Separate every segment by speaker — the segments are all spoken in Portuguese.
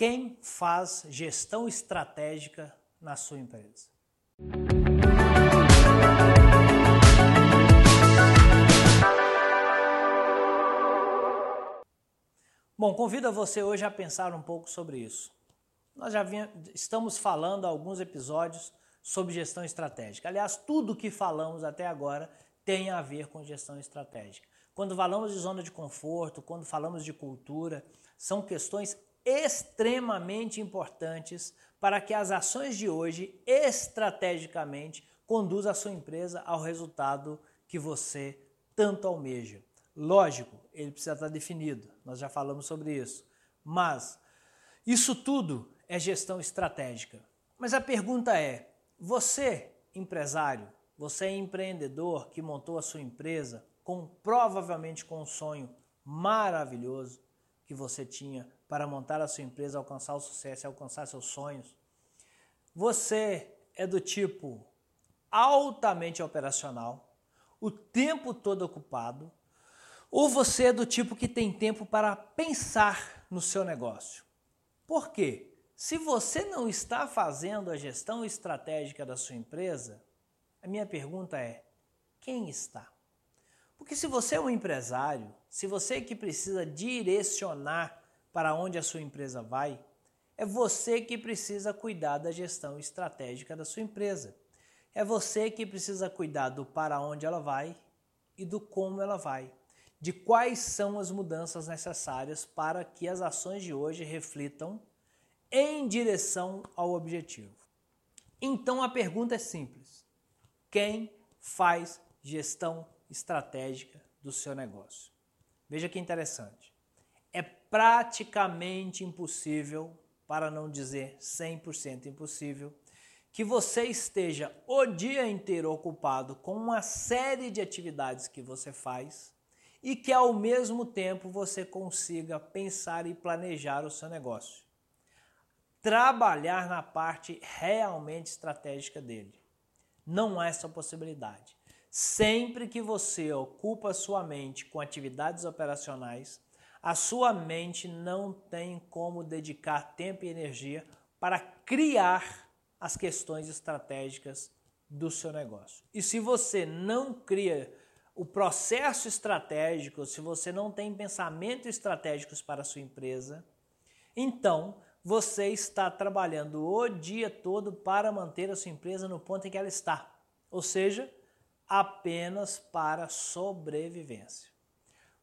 Speaker 1: Quem faz gestão estratégica na sua empresa? Bom, convido você hoje a pensar um pouco sobre isso. Nós já vinha, estamos falando há alguns episódios sobre gestão estratégica. Aliás, tudo que falamos até agora tem a ver com gestão estratégica. Quando falamos de zona de conforto, quando falamos de cultura, são questões extremamente importantes para que as ações de hoje estrategicamente conduzam a sua empresa ao resultado que você tanto almeja. Lógico, ele precisa estar definido, nós já falamos sobre isso. Mas isso tudo é gestão estratégica. Mas a pergunta é: você, empresário, você é empreendedor que montou a sua empresa com provavelmente com um sonho maravilhoso que você tinha para montar a sua empresa, alcançar o sucesso, alcançar seus sonhos. Você é do tipo altamente operacional, o tempo todo ocupado, ou você é do tipo que tem tempo para pensar no seu negócio? Por quê? Se você não está fazendo a gestão estratégica da sua empresa, a minha pergunta é: quem está? Porque se você é um empresário, se você que precisa direcionar para onde a sua empresa vai, é você que precisa cuidar da gestão estratégica da sua empresa. É você que precisa cuidar do para onde ela vai e do como ela vai de quais são as mudanças necessárias para que as ações de hoje reflitam em direção ao objetivo. Então a pergunta é simples: quem faz gestão estratégica do seu negócio? Veja que interessante. É praticamente impossível, para não dizer 100% impossível, que você esteja o dia inteiro ocupado com uma série de atividades que você faz e que ao mesmo tempo você consiga pensar e planejar o seu negócio. Trabalhar na parte realmente estratégica dele. Não há essa possibilidade. Sempre que você ocupa sua mente com atividades operacionais, a sua mente não tem como dedicar tempo e energia para criar as questões estratégicas do seu negócio. E se você não cria o processo estratégico, se você não tem pensamentos estratégicos para a sua empresa, então você está trabalhando o dia todo para manter a sua empresa no ponto em que ela está, ou seja, apenas para sobrevivência.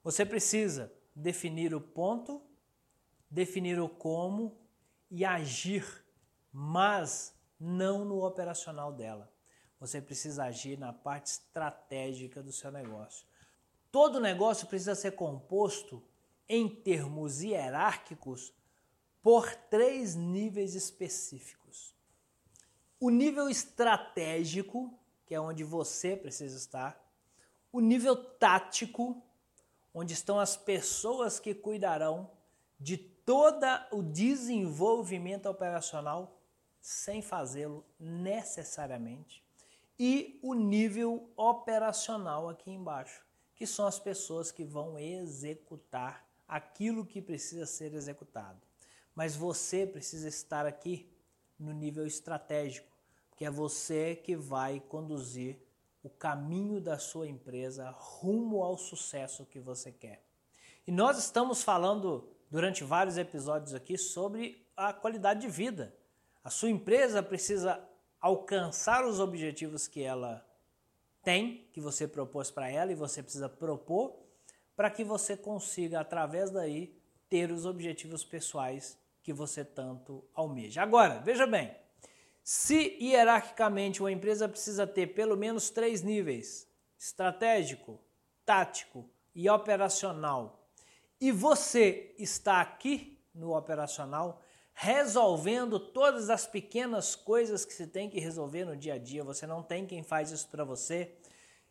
Speaker 1: Você precisa definir o ponto, definir o como e agir, mas não no operacional dela. Você precisa agir na parte estratégica do seu negócio. Todo negócio precisa ser composto em termos hierárquicos por três níveis específicos. O nível estratégico, que é onde você precisa estar, o nível tático, onde estão as pessoas que cuidarão de todo o desenvolvimento operacional sem fazê-lo necessariamente e o nível operacional aqui embaixo, que são as pessoas que vão executar aquilo que precisa ser executado. Mas você precisa estar aqui no nível estratégico, que é você que vai conduzir o caminho da sua empresa rumo ao sucesso que você quer. E nós estamos falando durante vários episódios aqui sobre a qualidade de vida. A sua empresa precisa alcançar os objetivos que ela tem, que você propôs para ela e você precisa propor, para que você consiga, através daí, ter os objetivos pessoais que você tanto almeja. Agora, veja bem, se hierarquicamente uma empresa precisa ter pelo menos três níveis: estratégico, tático e operacional, e você está aqui no operacional, resolvendo todas as pequenas coisas que se tem que resolver no dia a dia. Você não tem quem faz isso para você.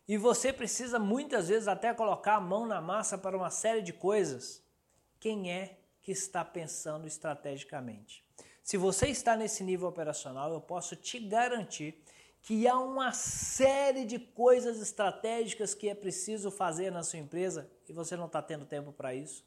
Speaker 1: E você precisa muitas vezes até colocar a mão na massa para uma série de coisas. Quem é que está pensando estrategicamente? Se você está nesse nível operacional, eu posso te garantir que há uma série de coisas estratégicas que é preciso fazer na sua empresa e você não está tendo tempo para isso,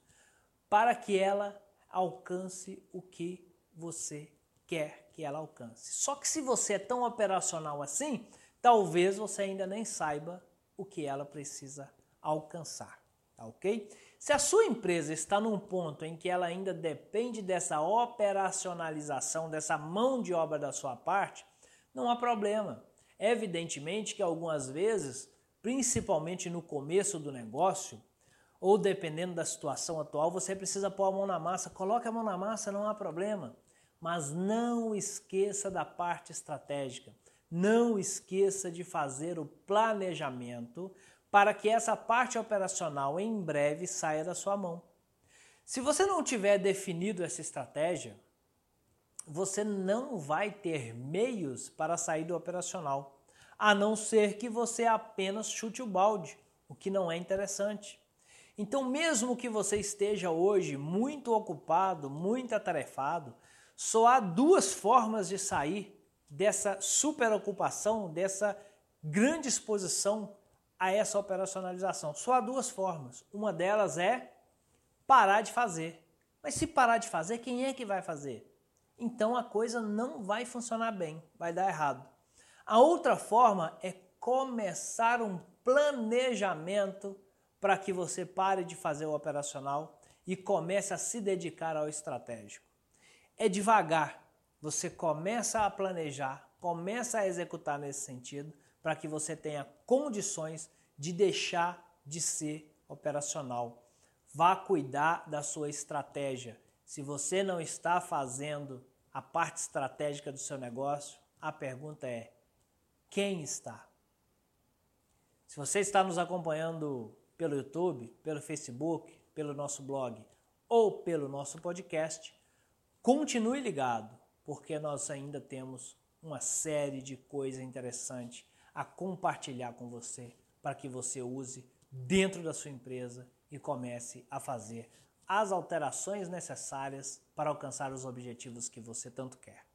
Speaker 1: para que ela alcance o que você quer que ela alcance. Só que se você é tão operacional assim, talvez você ainda nem saiba o que ela precisa alcançar, tá ok? Se a sua empresa está num ponto em que ela ainda depende dessa operacionalização, dessa mão de obra da sua parte, não há problema. Evidentemente que algumas vezes, principalmente no começo do negócio, ou dependendo da situação atual, você precisa pôr a mão na massa. Coloque a mão na massa, não há problema. Mas não esqueça da parte estratégica. Não esqueça de fazer o planejamento para que essa parte operacional em breve saia da sua mão. Se você não tiver definido essa estratégia, você não vai ter meios para sair do operacional, a não ser que você apenas chute o balde, o que não é interessante. Então, mesmo que você esteja hoje muito ocupado, muito atarefado, só há duas formas de sair dessa superocupação, dessa grande exposição a essa operacionalização? Só há duas formas. Uma delas é parar de fazer. Mas se parar de fazer, quem é que vai fazer? Então a coisa não vai funcionar bem, vai dar errado. A outra forma é começar um planejamento para que você pare de fazer o operacional e comece a se dedicar ao estratégico. É devagar. Você começa a planejar, começa a executar nesse sentido, para que você tenha condições de deixar de ser operacional. Vá cuidar da sua estratégia. Se você não está fazendo a parte estratégica do seu negócio, a pergunta é: quem está? Se você está nos acompanhando pelo YouTube, pelo Facebook, pelo nosso blog ou pelo nosso podcast, continue ligado, porque nós ainda temos uma série de coisas interessantes a compartilhar com você para que você use dentro da sua empresa e comece a fazer as alterações necessárias para alcançar os objetivos que você tanto quer.